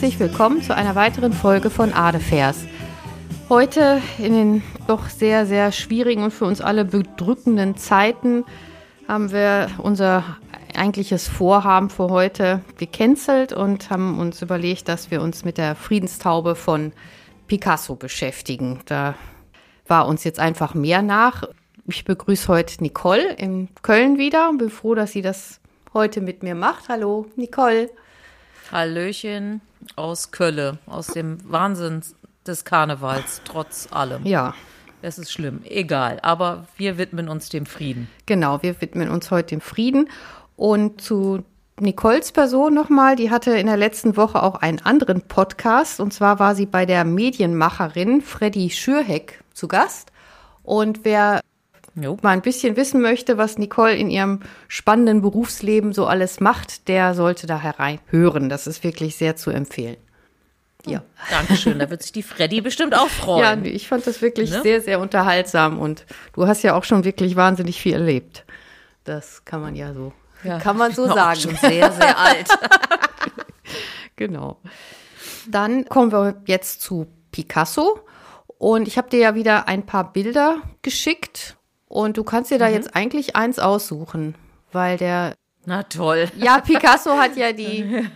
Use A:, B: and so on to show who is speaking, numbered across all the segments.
A: Herzlich willkommen zu einer weiteren Folge von Adefers. Heute in den doch sehr, sehr schwierigen und für uns alle bedrückenden Zeiten haben wir unser eigentliches Vorhaben für heute gecancelt und haben uns überlegt, dass wir uns mit der Friedenstaube von Picasso beschäftigen. Da war uns jetzt einfach mehr nach. Ich begrüße heute Nicole in Köln wieder und bin froh, dass sie das heute mit mir macht. Hallo, Nicole.
B: Hallöchen aus Kölle, aus dem Wahnsinn des Karnevals, trotz allem.
A: Ja.
B: Es ist schlimm, egal. Aber wir widmen uns dem Frieden.
A: Genau, wir widmen uns heute dem Frieden. Und zu Nicoles Person nochmal, die hatte in der letzten Woche auch einen anderen Podcast. Und zwar war sie bei der Medienmacherin Freddy Schürheck zu Gast. Und wer Jo. mal ein bisschen wissen möchte, was Nicole in ihrem spannenden Berufsleben so alles macht, der sollte da hereinhören. Das ist wirklich sehr zu empfehlen.
B: Ja. Dankeschön, da wird sich die Freddy bestimmt auch freuen.
A: Ja, ich fand das wirklich ne? sehr, sehr unterhaltsam und du hast ja auch schon wirklich wahnsinnig viel erlebt. Das kann man ja so, ja, kann man so sagen.
B: Schon sehr, sehr alt.
A: genau. Dann kommen wir jetzt zu Picasso. Und ich habe dir ja wieder ein paar Bilder geschickt und du kannst dir da mhm. jetzt eigentlich eins aussuchen, weil der.
B: Na toll.
A: Ja, Picasso hat ja die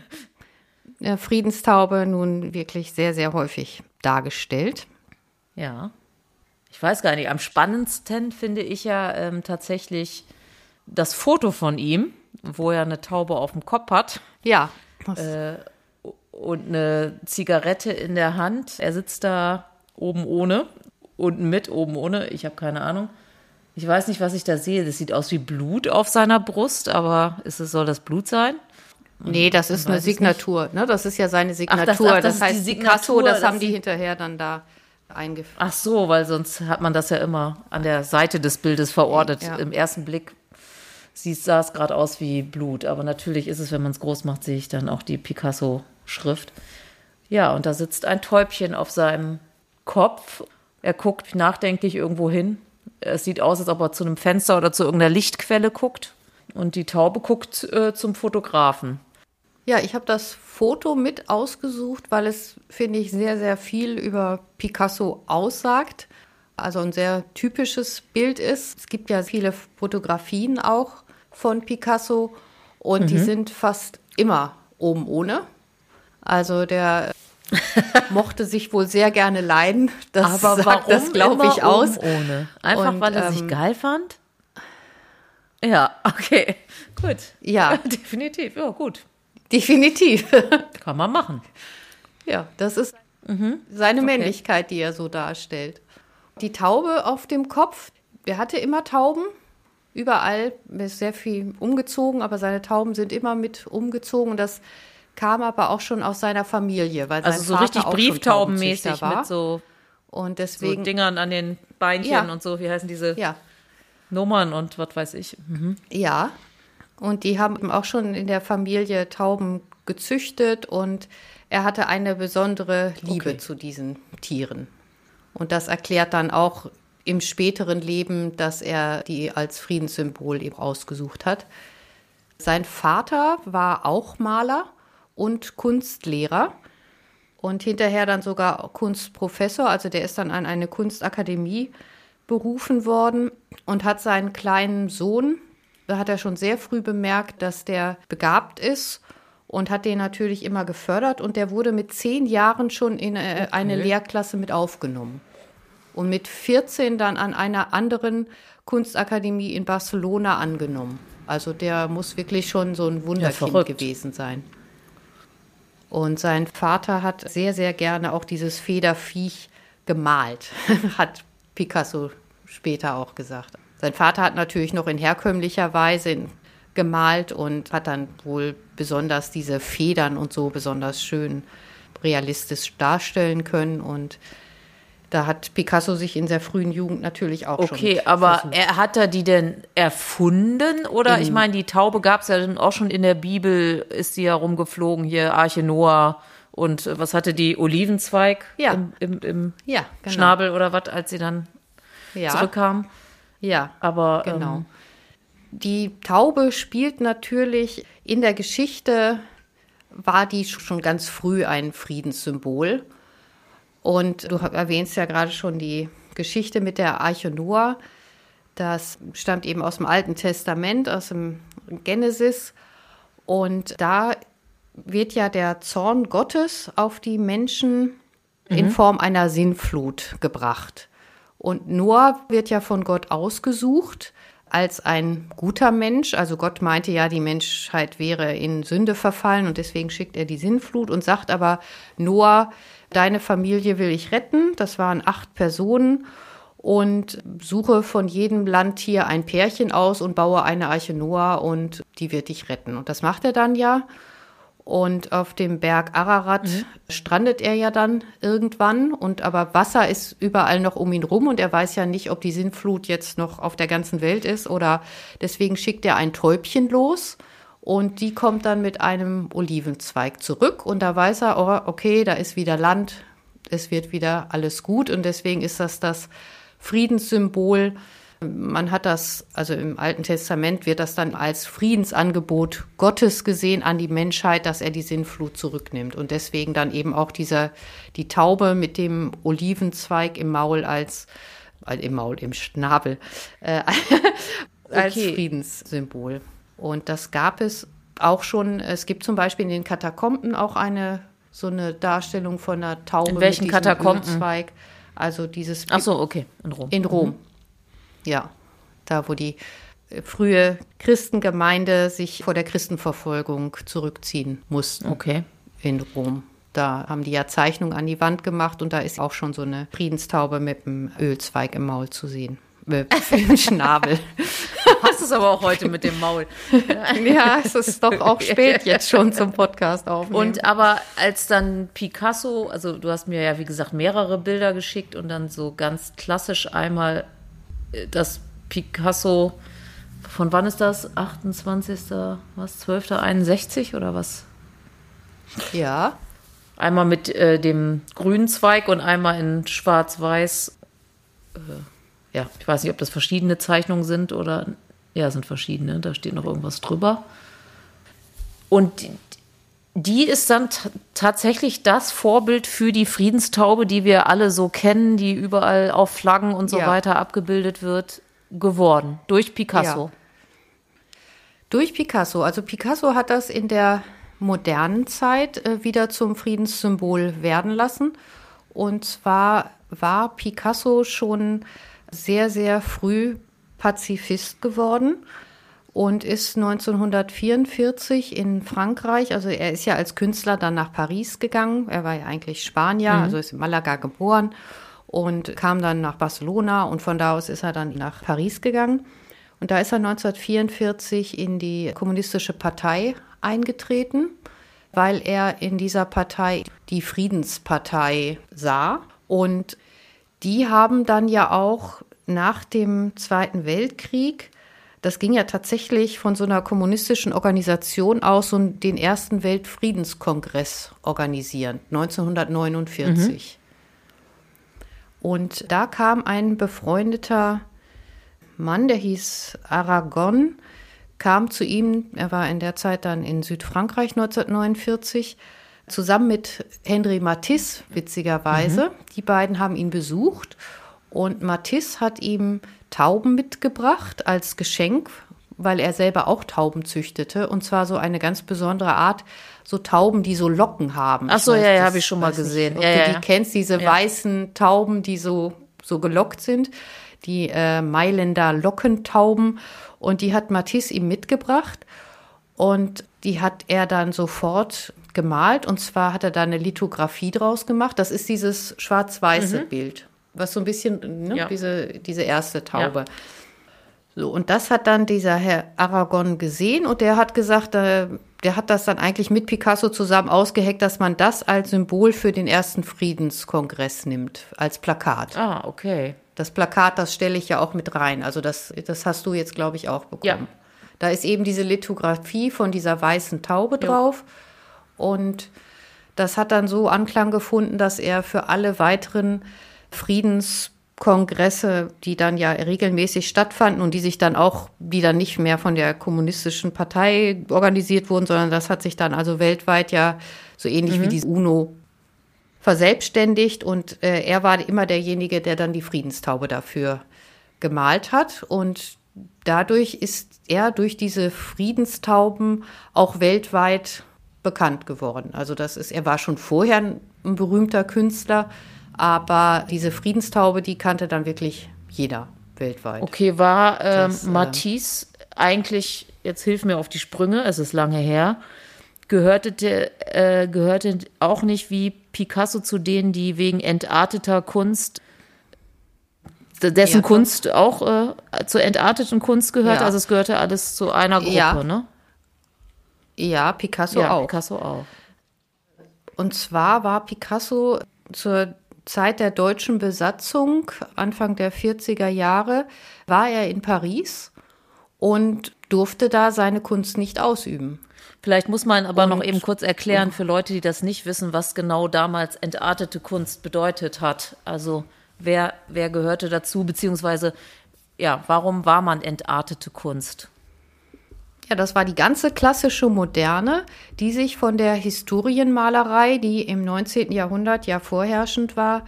A: äh, Friedenstaube nun wirklich sehr, sehr häufig dargestellt.
B: Ja. Ich weiß gar nicht, am spannendsten finde ich ja ähm, tatsächlich das Foto von ihm, wo er eine Taube auf dem Kopf hat.
A: Ja.
B: Äh, und eine Zigarette in der Hand. Er sitzt da oben ohne, unten mit, oben ohne, ich habe keine Ahnung. Ich weiß nicht, was ich da sehe. Das sieht aus wie Blut auf seiner Brust, aber ist es, soll das Blut sein?
A: Nee, das ist eine Signatur. Ne? Das ist ja seine Signatur. Ach, das, ach, das, das heißt Signatur, Picasso, das, das haben die hinterher dann da eingeführt.
B: Ach so, weil sonst hat man das ja immer an der Seite des Bildes verortet. Ja. Im ersten Blick sah es gerade aus wie Blut. Aber natürlich ist es, wenn man es groß macht, sehe ich dann auch die Picasso-Schrift. Ja, und da sitzt ein Täubchen auf seinem Kopf. Er guckt nachdenklich irgendwo hin es sieht aus, als ob er zu einem Fenster oder zu irgendeiner Lichtquelle guckt. Und die Taube guckt äh, zum Fotografen.
A: Ja, ich habe das Foto mit ausgesucht, weil es, finde ich, sehr, sehr viel über Picasso aussagt. Also ein sehr typisches Bild ist. Es gibt ja viele Fotografien auch von Picasso und mhm. die sind fast immer oben ohne. Also der mochte sich wohl sehr gerne leiden. Das Aber sagt das, glaube ich, aus.
B: Ohne? Einfach, Und, weil er ähm, sich geil fand? Ja, okay. Gut.
A: Ja.
B: Definitiv. Ja, gut.
A: Definitiv.
B: Kann man machen.
A: Ja, das ist mhm. seine okay. Männlichkeit, die er so darstellt. Die Taube auf dem Kopf, er hatte immer Tauben. Überall ist sehr viel umgezogen, aber seine Tauben sind immer mit umgezogen. Und das kam aber auch schon aus seiner Familie, weil also sein so Vater richtig Brieftaubenmäßig war. mit
B: so
A: und deswegen
B: so Dingern an den Beinchen ja. und so, wie heißen diese
A: ja.
B: Nummern und was weiß ich.
A: Mhm. Ja. Und die haben auch schon in der Familie Tauben gezüchtet und er hatte eine besondere Liebe okay. zu diesen Tieren. Und das erklärt dann auch im späteren Leben, dass er die als Friedenssymbol eben ausgesucht hat. Sein Vater war auch Maler und Kunstlehrer und hinterher dann sogar Kunstprofessor. Also der ist dann an eine Kunstakademie berufen worden und hat seinen kleinen Sohn, da hat er schon sehr früh bemerkt, dass der begabt ist und hat den natürlich immer gefördert und der wurde mit zehn Jahren schon in äh, eine Lehrklasse mit aufgenommen. Und mit 14 dann an einer anderen Kunstakademie in Barcelona angenommen. Also der muss wirklich schon so ein Wunderkind ja, gewesen sein. Und sein Vater hat sehr, sehr gerne auch dieses Federviech gemalt, hat Picasso später auch gesagt. Sein Vater hat natürlich noch in herkömmlicher Weise gemalt und hat dann wohl besonders diese Federn und so besonders schön realistisch darstellen können. Und da hat Picasso sich in sehr frühen Jugend natürlich auch
B: okay,
A: schon.
B: Okay, aber versucht. er hat er die denn erfunden? Oder in, ich meine, die Taube gab es ja dann auch schon in der Bibel, ist sie ja rumgeflogen, hier Arche Noah. Und äh, was hatte die Olivenzweig
A: ja.
B: im, im, im
A: ja,
B: genau. Schnabel oder was, als sie dann ja. zurückkam?
A: Ja,
B: aber
A: genau. Ähm, die Taube spielt natürlich in der Geschichte war die schon ganz früh ein Friedenssymbol. Und du erwähnst ja gerade schon die Geschichte mit der Arche Noah. Das stammt eben aus dem Alten Testament, aus dem Genesis. Und da wird ja der Zorn Gottes auf die Menschen mhm. in Form einer Sinnflut gebracht. Und Noah wird ja von Gott ausgesucht als ein guter Mensch. Also Gott meinte ja, die Menschheit wäre in Sünde verfallen und deswegen schickt er die Sinnflut und sagt aber, Noah, deine Familie will ich retten. Das waren acht Personen und suche von jedem Landtier ein Pärchen aus und baue eine Arche Noah und die wird dich retten. Und das macht er dann ja. Und auf dem Berg Ararat mhm. strandet er ja dann irgendwann. Und aber Wasser ist überall noch um ihn rum und er weiß ja nicht, ob die Sintflut jetzt noch auf der ganzen Welt ist oder deswegen schickt er ein Täubchen los. Und die kommt dann mit einem Olivenzweig zurück und da weiß er, oh, okay, da ist wieder Land, es wird wieder alles gut und deswegen ist das das Friedenssymbol. Man hat das, also im Alten Testament wird das dann als Friedensangebot Gottes gesehen an die Menschheit, dass er die Sinnflut zurücknimmt. Und deswegen dann eben auch dieser, die Taube mit dem Olivenzweig im Maul als, äh, im Maul, im Schnabel, äh, als okay. Friedenssymbol. Und das gab es auch schon, es gibt zum Beispiel in den Katakomben auch eine, so eine Darstellung von einer Taube
B: in welchen mit Katakomben?
A: Ölzweig. Also dieses.
B: Ach so, okay, in Rom.
A: In Rom. Mhm. Ja, da wo die äh, frühe Christengemeinde sich vor der Christenverfolgung zurückziehen mussten.
B: Okay.
A: In Rom. Da haben die ja Zeichnungen an die Wand gemacht und da ist auch schon so eine Friedenstaube mit einem Ölzweig im Maul zu sehen. Mit dem Schnabel.
B: Hast es aber auch heute mit dem Maul.
A: ja, es ist doch auch spät jetzt schon zum Podcast aufnehmen.
B: Und aber als dann Picasso, also du hast mir ja wie gesagt mehrere Bilder geschickt und dann so ganz klassisch einmal äh, das Picasso, von wann ist das? 28. was? 12. 61 oder was?
A: Ja.
B: Einmal mit äh, dem grünen Zweig und einmal in schwarz-weiß. Äh, ja, ich weiß nicht, ob das verschiedene Zeichnungen sind oder ja, sind verschiedene. Da steht noch irgendwas drüber. Und die ist dann tatsächlich das Vorbild für die Friedenstaube, die wir alle so kennen, die überall auf Flaggen und so ja. weiter abgebildet wird, geworden. Durch Picasso. Ja.
A: Durch Picasso. Also Picasso hat das in der modernen Zeit äh, wieder zum Friedenssymbol werden lassen. Und zwar war Picasso schon sehr, sehr früh Pazifist geworden und ist 1944 in Frankreich, also er ist ja als Künstler dann nach Paris gegangen. Er war ja eigentlich Spanier, mhm. also ist in Malaga geboren und kam dann nach Barcelona und von da aus ist er dann nach Paris gegangen. Und da ist er 1944 in die kommunistische Partei eingetreten, weil er in dieser Partei die Friedenspartei sah. Und die haben dann ja auch nach dem Zweiten Weltkrieg, das ging ja tatsächlich von so einer kommunistischen Organisation aus, so den ersten Weltfriedenskongress organisieren, 1949. Mhm. Und da kam ein befreundeter Mann, der hieß Aragon, kam zu ihm, er war in der Zeit dann in Südfrankreich 1949, zusammen mit Henry Matisse, witzigerweise. Mhm. Die beiden haben ihn besucht und Matisse hat ihm Tauben mitgebracht als Geschenk, weil er selber auch Tauben züchtete. Und zwar so eine ganz besondere Art, so Tauben, die so Locken haben.
B: Ach so, weiß, ja, ja, habe ich schon mal gesehen.
A: Nicht,
B: ob ja,
A: du die kennst, diese ja. weißen Tauben, die so, so gelockt sind. Die äh, Mailänder Lockentauben. Und die hat Matisse ihm mitgebracht. Und die hat er dann sofort gemalt. Und zwar hat er da eine Lithografie draus gemacht. Das ist dieses schwarz-weiße mhm. Bild was so ein bisschen, ne, ja. diese, diese erste Taube. Ja. So, und das hat dann dieser Herr Aragon gesehen und der hat gesagt, äh, der hat das dann eigentlich mit Picasso zusammen ausgeheckt, dass man das als Symbol für den ersten Friedenskongress nimmt, als Plakat.
B: Ah, okay.
A: Das Plakat, das stelle ich ja auch mit rein. Also das, das hast du jetzt, glaube ich, auch bekommen. Ja. Da ist eben diese Lithografie von dieser weißen Taube drauf. Ja. Und das hat dann so Anklang gefunden, dass er für alle weiteren Friedens Kongresse, die dann ja regelmäßig stattfanden und die sich dann auch, die dann nicht mehr von der kommunistischen Partei organisiert wurden, sondern das hat sich dann also weltweit ja so ähnlich mhm. wie die UNO verselbstständigt und äh, er war immer derjenige, der dann die Friedenstaube dafür gemalt hat und dadurch ist er durch diese Friedenstauben auch weltweit bekannt geworden. Also das ist, er war schon vorher ein berühmter Künstler, aber diese Friedenstaube, die kannte dann wirklich jeder weltweit.
B: Okay, war ähm, das, äh, Matisse eigentlich, jetzt hilf mir auf die Sprünge, es ist lange her, gehörte, äh, gehörte auch nicht wie Picasso zu denen, die wegen entarteter Kunst dessen ja, Kunst auch äh, zur entarteten Kunst gehört. Ja. Also es gehörte alles zu einer Gruppe,
A: ja.
B: ne?
A: Ja, Picasso ja, auch.
B: Picasso auch.
A: Und zwar war Picasso zur Zeit der deutschen Besatzung, Anfang der 40er Jahre, war er in Paris und durfte da seine Kunst nicht ausüben.
B: Vielleicht muss man aber und, noch eben kurz erklären für Leute, die das nicht wissen, was genau damals entartete Kunst bedeutet hat. Also wer, wer gehörte dazu, beziehungsweise ja, warum war man entartete Kunst?
A: Ja, das war die ganze klassische Moderne, die sich von der Historienmalerei, die im 19. Jahrhundert ja vorherrschend war,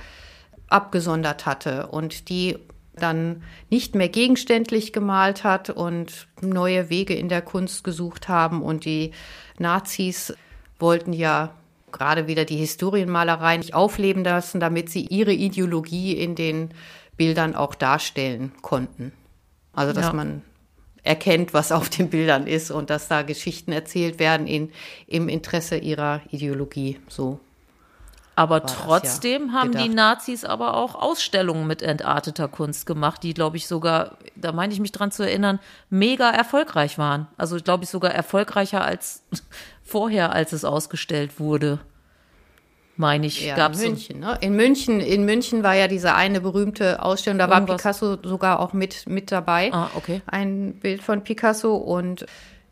A: abgesondert hatte und die dann nicht mehr gegenständlich gemalt hat und neue Wege in der Kunst gesucht haben. Und die Nazis wollten ja gerade wieder die Historienmalerei nicht aufleben lassen, damit sie ihre Ideologie in den Bildern auch darstellen konnten. Also dass ja. man erkennt, was auf den Bildern ist und dass da Geschichten erzählt werden in, im Interesse ihrer Ideologie. So.
B: Aber trotzdem ja haben gedacht. die Nazis aber auch Ausstellungen mit entarteter Kunst gemacht, die, glaube ich, sogar, da meine ich mich dran zu erinnern, mega erfolgreich waren. Also, glaube ich, sogar erfolgreicher als vorher, als es ausgestellt wurde meine ich,
A: ja, gab's in München. Ne? In München, in München war ja diese eine berühmte Ausstellung, da Irgendwas. war Picasso sogar auch mit mit dabei.
B: Ah, okay.
A: Ein Bild von Picasso und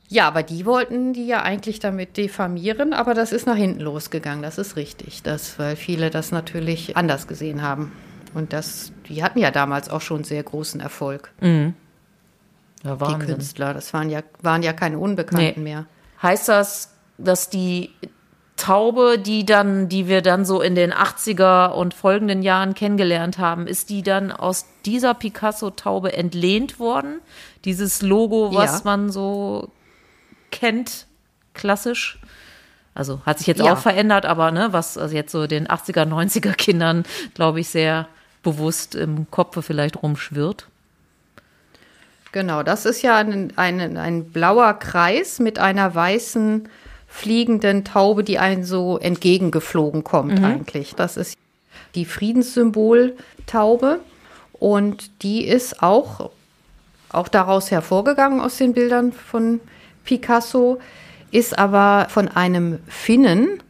A: ja, aber die wollten die ja eigentlich damit diffamieren, aber das ist nach hinten losgegangen. Das ist richtig, das, weil viele das natürlich anders gesehen haben. Und das, die hatten ja damals auch schon sehr großen Erfolg.
B: Mhm.
A: Ja, die Künstler, das waren ja, waren ja keine Unbekannten nee. mehr.
B: Heißt das, dass die Taube, die dann, die wir dann so in den 80er und folgenden Jahren kennengelernt haben, ist die dann aus dieser Picasso-Taube entlehnt worden? Dieses Logo, was ja. man so kennt, klassisch? Also hat sich jetzt ja. auch verändert, aber ne, was also jetzt so den 80er, 90er Kindern, glaube ich, sehr bewusst im Kopf vielleicht rumschwirrt.
A: Genau, das ist ja ein, ein, ein blauer Kreis mit einer weißen fliegenden Taube, die einen so entgegengeflogen kommt mhm. eigentlich. Das ist die Friedenssymbol-Taube und die ist auch, auch daraus hervorgegangen aus den Bildern von Picasso, ist aber von einem Finnen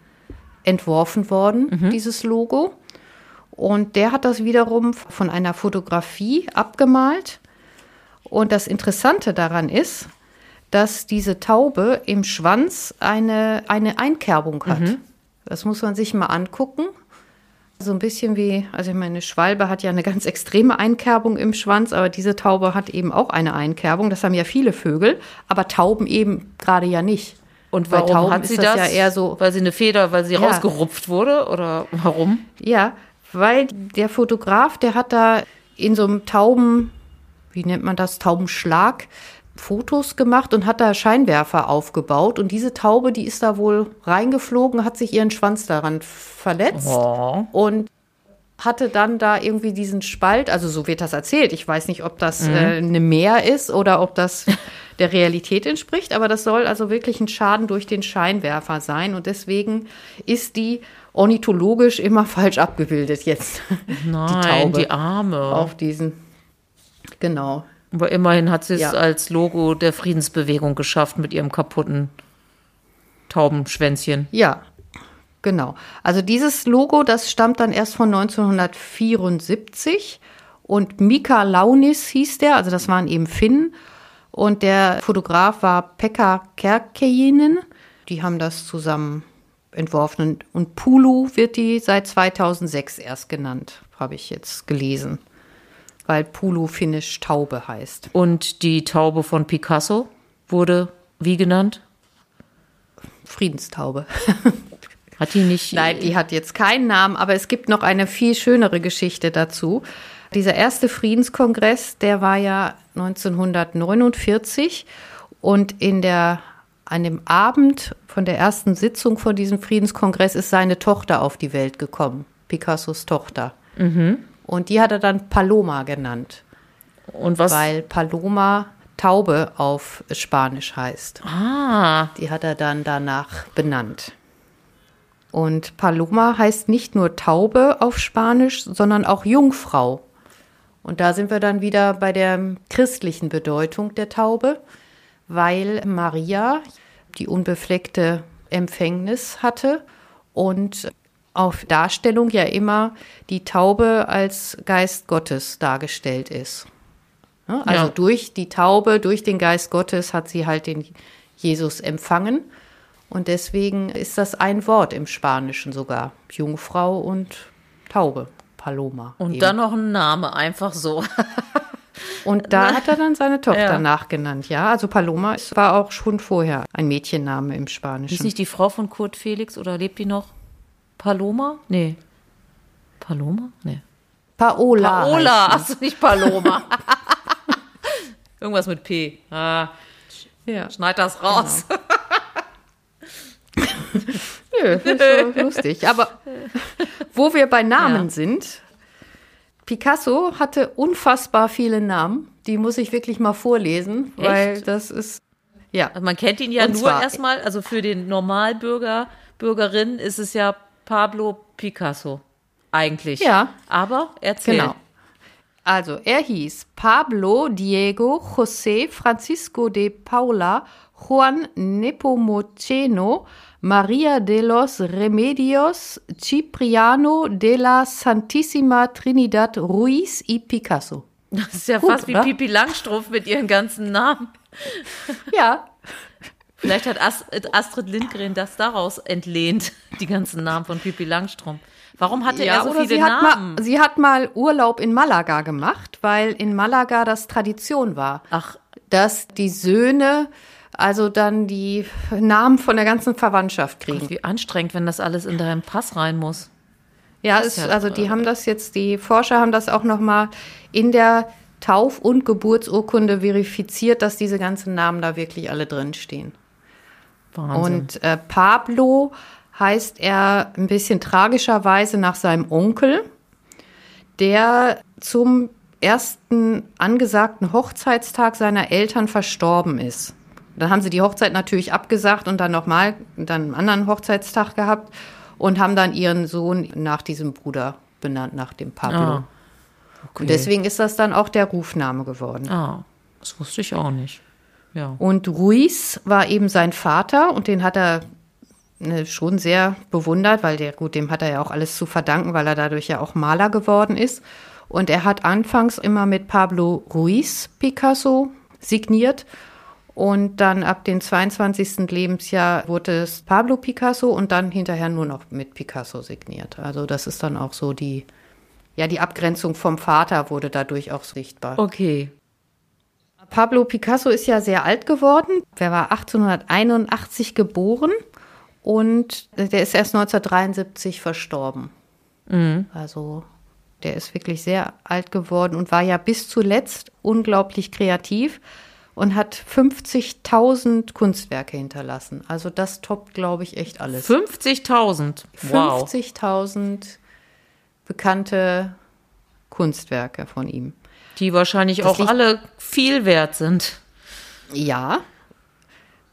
A: entworfen worden, mhm. dieses Logo. Und der hat das wiederum von einer Fotografie abgemalt. Und das Interessante daran ist, dass diese Taube im Schwanz eine, eine Einkerbung hat. Mhm. Das muss man sich mal angucken. So ein bisschen wie, also meine Schwalbe hat ja eine ganz extreme Einkerbung im Schwanz, aber diese Taube hat eben auch eine Einkerbung. Das haben ja viele Vögel, aber Tauben eben gerade ja nicht.
B: Und warum Bei Tauben hat sie das, das? ja eher so,
A: weil sie eine Feder, weil sie ja. rausgerupft wurde oder warum? Ja, weil der Fotograf, der hat da in so einem Tauben, wie nennt man das, Taubenschlag, Fotos gemacht und hat da Scheinwerfer aufgebaut. Und diese Taube, die ist da wohl reingeflogen, hat sich ihren Schwanz daran verletzt oh. und hatte dann da irgendwie diesen Spalt, also so wird das erzählt. Ich weiß nicht, ob das mhm. äh, eine Meer ist oder ob das der Realität entspricht, aber das soll also wirklich ein Schaden durch den Scheinwerfer sein. Und deswegen ist die ornithologisch immer falsch abgebildet jetzt.
B: Nein, die Taube. Die Arme.
A: Auf diesen. Genau.
B: Aber immerhin hat sie es ja. als Logo der Friedensbewegung geschafft mit ihrem kaputten Taubenschwänzchen.
A: Ja, genau. Also dieses Logo, das stammt dann erst von 1974 und Mika Launis hieß der, also das waren eben Finnen und der Fotograf war Pekka Kärkkäinen. Die haben das zusammen entworfen und Pulu wird die seit 2006 erst genannt, habe ich jetzt gelesen. Weil Pulu finnisch Taube heißt.
B: Und die Taube von Picasso wurde wie genannt?
A: Friedenstaube.
B: Hat die nicht?
A: Nein, die hat jetzt keinen Namen, aber es gibt noch eine viel schönere Geschichte dazu. Dieser erste Friedenskongress, der war ja 1949 und in der an dem Abend von der ersten Sitzung von diesem Friedenskongress ist seine Tochter auf die Welt gekommen, Picassos Tochter. Mhm. Und die hat er dann Paloma genannt.
B: Und was?
A: Weil Paloma Taube auf Spanisch heißt.
B: Ah.
A: Die hat er dann danach benannt. Und Paloma heißt nicht nur Taube auf Spanisch, sondern auch Jungfrau. Und da sind wir dann wieder bei der christlichen Bedeutung der Taube, weil Maria die unbefleckte Empfängnis hatte und auf Darstellung ja immer die Taube als Geist Gottes dargestellt ist. Also ja. durch die Taube, durch den Geist Gottes hat sie halt den Jesus empfangen. Und deswegen ist das ein Wort im Spanischen sogar. Jungfrau und Taube, Paloma.
B: Und eben. dann noch ein Name, einfach so.
A: Und da hat er dann seine Tochter ja. nachgenannt, ja. Also Paloma war auch schon vorher ein Mädchenname im Spanischen.
B: Ist nicht die Frau von Kurt Felix oder lebt die noch? Paloma? Nee. Paloma? Nee.
A: Paola.
B: Paola, achso, nicht Paloma. Irgendwas mit P. Ah, ja. Schneid das raus.
A: Genau. Nö, so lustig. Aber wo wir bei Namen ja. sind, Picasso hatte unfassbar viele Namen. Die muss ich wirklich mal vorlesen, Echt? weil das ist. Ja.
B: Also man kennt ihn ja Und nur erstmal, also für den Normalbürger, Bürgerin ist es ja Pablo Picasso. Eigentlich.
A: Ja.
B: Aber erzähl. Genau.
A: Also, er hieß Pablo Diego José Francisco de Paula Juan Nepomuceno Maria de los Remedios Cipriano de la Santísima Trinidad Ruiz y Picasso.
B: Das ist ja Gut, fast oder? wie Pipi Langstrumpf mit ihren ganzen Namen.
A: Ja.
B: Vielleicht hat Astrid Lindgren das daraus entlehnt, die ganzen Namen von Pipi Langstrumpf. Warum hatte ja, er so viele
A: sie
B: Namen?
A: Mal, sie hat mal Urlaub in Malaga gemacht, weil in Malaga das Tradition war.
B: Ach.
A: Dass die Söhne also dann die Namen von der ganzen Verwandtschaft kriegen. Ach,
B: wie anstrengend, wenn das alles in deinen Pass rein muss.
A: Ja, ist, ja also die haben das jetzt, die Forscher haben das auch noch mal in der Tauf- und Geburtsurkunde verifiziert, dass diese ganzen Namen da wirklich alle drin stehen. Wahnsinn. Und äh, Pablo heißt er ein bisschen tragischerweise nach seinem Onkel, der zum ersten angesagten Hochzeitstag seiner Eltern verstorben ist. Dann haben sie die Hochzeit natürlich abgesagt und dann nochmal dann einen anderen Hochzeitstag gehabt und haben dann ihren Sohn nach diesem Bruder benannt, nach dem Pablo. Ah, okay. Und deswegen ist das dann auch der Rufname geworden.
B: Ah, das wusste ich auch nicht. Ja.
A: Und Ruiz war eben sein Vater und den hat er ne, schon sehr bewundert, weil der, gut, dem hat er ja auch alles zu verdanken, weil er dadurch ja auch Maler geworden ist. Und er hat anfangs immer mit Pablo Ruiz Picasso signiert und dann ab dem 22. Lebensjahr wurde es Pablo Picasso und dann hinterher nur noch mit Picasso signiert. Also das ist dann auch so die, ja, die Abgrenzung vom Vater wurde dadurch auch sichtbar.
B: Okay.
A: Pablo Picasso ist ja sehr alt geworden. Er war 1881 geboren und der ist erst 1973 verstorben. Mhm. Also der ist wirklich sehr alt geworden und war ja bis zuletzt unglaublich kreativ und hat 50.000 Kunstwerke hinterlassen. Also das toppt, glaube ich, echt alles.
B: 50.000?
A: Wow. 50.000 bekannte Kunstwerke von ihm.
B: Die wahrscheinlich das auch alle viel wert sind.
A: Ja.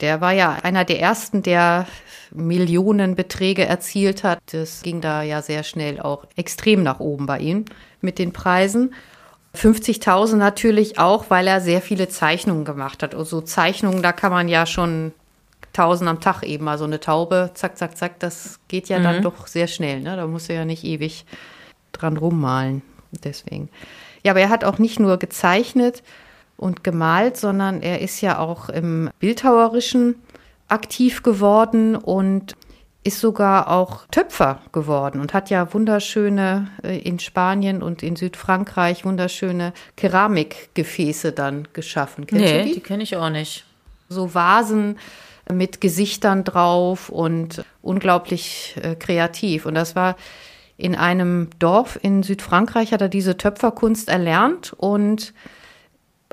A: Der war ja einer der ersten, der Millionenbeträge erzielt hat. Das ging da ja sehr schnell auch extrem nach oben bei ihm mit den Preisen. 50.000 natürlich auch, weil er sehr viele Zeichnungen gemacht hat. Also Zeichnungen, da kann man ja schon 1000 am Tag eben mal so eine Taube, zack, zack, zack, das geht ja mhm. dann doch sehr schnell. Ne? Da muss er ja nicht ewig dran rummalen. Deswegen. Ja, aber er hat auch nicht nur gezeichnet und gemalt, sondern er ist ja auch im Bildhauerischen aktiv geworden und ist sogar auch Töpfer geworden und hat ja wunderschöne äh, in Spanien und in Südfrankreich wunderschöne Keramikgefäße dann geschaffen.
B: Kennst nee, die, die kenne ich auch nicht.
A: So Vasen mit Gesichtern drauf und unglaublich äh, kreativ. Und das war in einem Dorf in Südfrankreich, hat er diese Töpferkunst erlernt und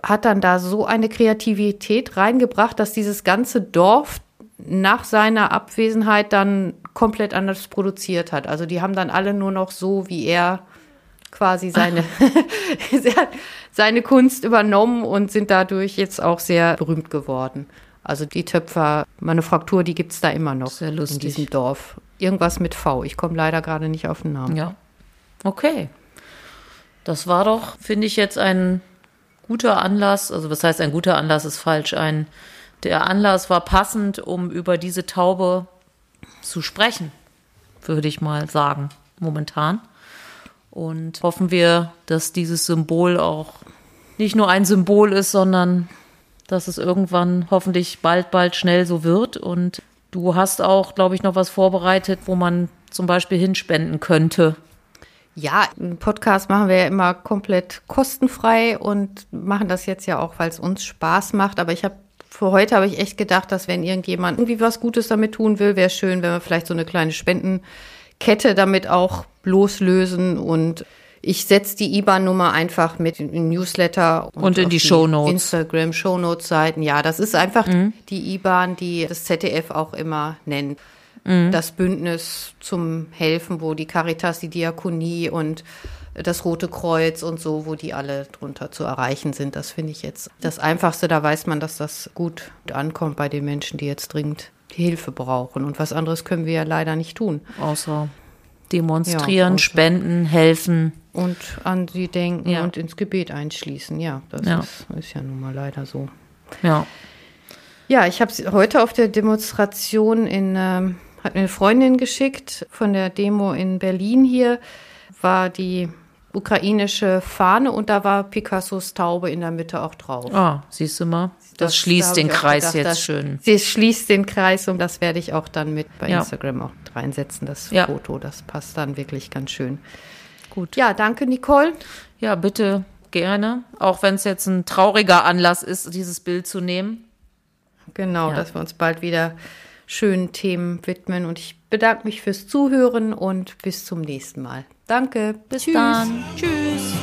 A: hat dann da so eine Kreativität reingebracht, dass dieses ganze Dorf nach seiner Abwesenheit dann komplett anders produziert hat. Also die haben dann alle nur noch so, wie er quasi seine, seine Kunst übernommen und sind dadurch jetzt auch sehr berühmt geworden. Also die Töpfermanufaktur, die gibt es da immer noch
B: sehr lustig.
A: in diesem Dorf. Irgendwas mit V. Ich komme leider gerade nicht auf den Namen.
B: Ja. Okay. Das war doch, finde ich, jetzt ein guter Anlass. Also was heißt ein guter Anlass ist falsch. Ein der Anlass war passend, um über diese Taube zu sprechen, würde ich mal sagen, momentan. Und hoffen wir, dass dieses Symbol auch nicht nur ein Symbol ist, sondern dass es irgendwann hoffentlich bald, bald schnell so wird. Und du hast auch, glaube ich, noch was vorbereitet, wo man zum Beispiel hinspenden könnte.
A: Ja, einen Podcast machen wir ja immer komplett kostenfrei und machen das jetzt ja auch, weil es uns Spaß macht. Aber ich habe für heute habe ich echt gedacht, dass wenn irgendjemand irgendwie was Gutes damit tun will, wäre schön, wenn wir vielleicht so eine kleine Spendenkette damit auch loslösen und ich setze die IBAN-Nummer einfach mit in Newsletter
B: und, und in die, die Shownotes.
A: Instagram Shownotes-Seiten. Ja, das ist einfach mhm. die IBAN, die das ZDF auch immer nennt. Mhm. Das Bündnis zum Helfen, wo die Caritas, die Diakonie und das Rote Kreuz und so, wo die alle drunter zu erreichen sind. Das finde ich jetzt das Einfachste. Da weiß man, dass das gut ankommt bei den Menschen, die jetzt dringend die Hilfe brauchen. Und was anderes können wir ja leider nicht tun.
B: Außer demonstrieren, ja, spenden, helfen.
A: Und an sie denken ja. und ins Gebet einschließen. Ja, das ja. Ist, ist ja nun mal leider so.
B: Ja.
A: Ja, ich habe heute auf der Demonstration in, ähm, hat mir eine Freundin geschickt von der Demo in Berlin hier, war die ukrainische Fahne und da war Picassos Taube in der Mitte auch drauf.
B: Ah, siehst du mal. Das, das schließt da den Kreis gedacht, jetzt schön.
A: Sie schließt den Kreis und das werde ich auch dann mit bei ja. Instagram auch reinsetzen, das ja. Foto. Das passt dann wirklich ganz schön.
B: Gut.
A: Ja, danke, Nicole.
B: Ja, bitte gerne. Auch wenn es jetzt ein trauriger Anlass ist, dieses Bild zu nehmen.
A: Genau, ja. dass wir uns bald wieder schönen Themen widmen. Und ich bedanke mich fürs Zuhören und bis zum nächsten Mal. Danke.
B: Bis Tschüss. dann. Tschüss.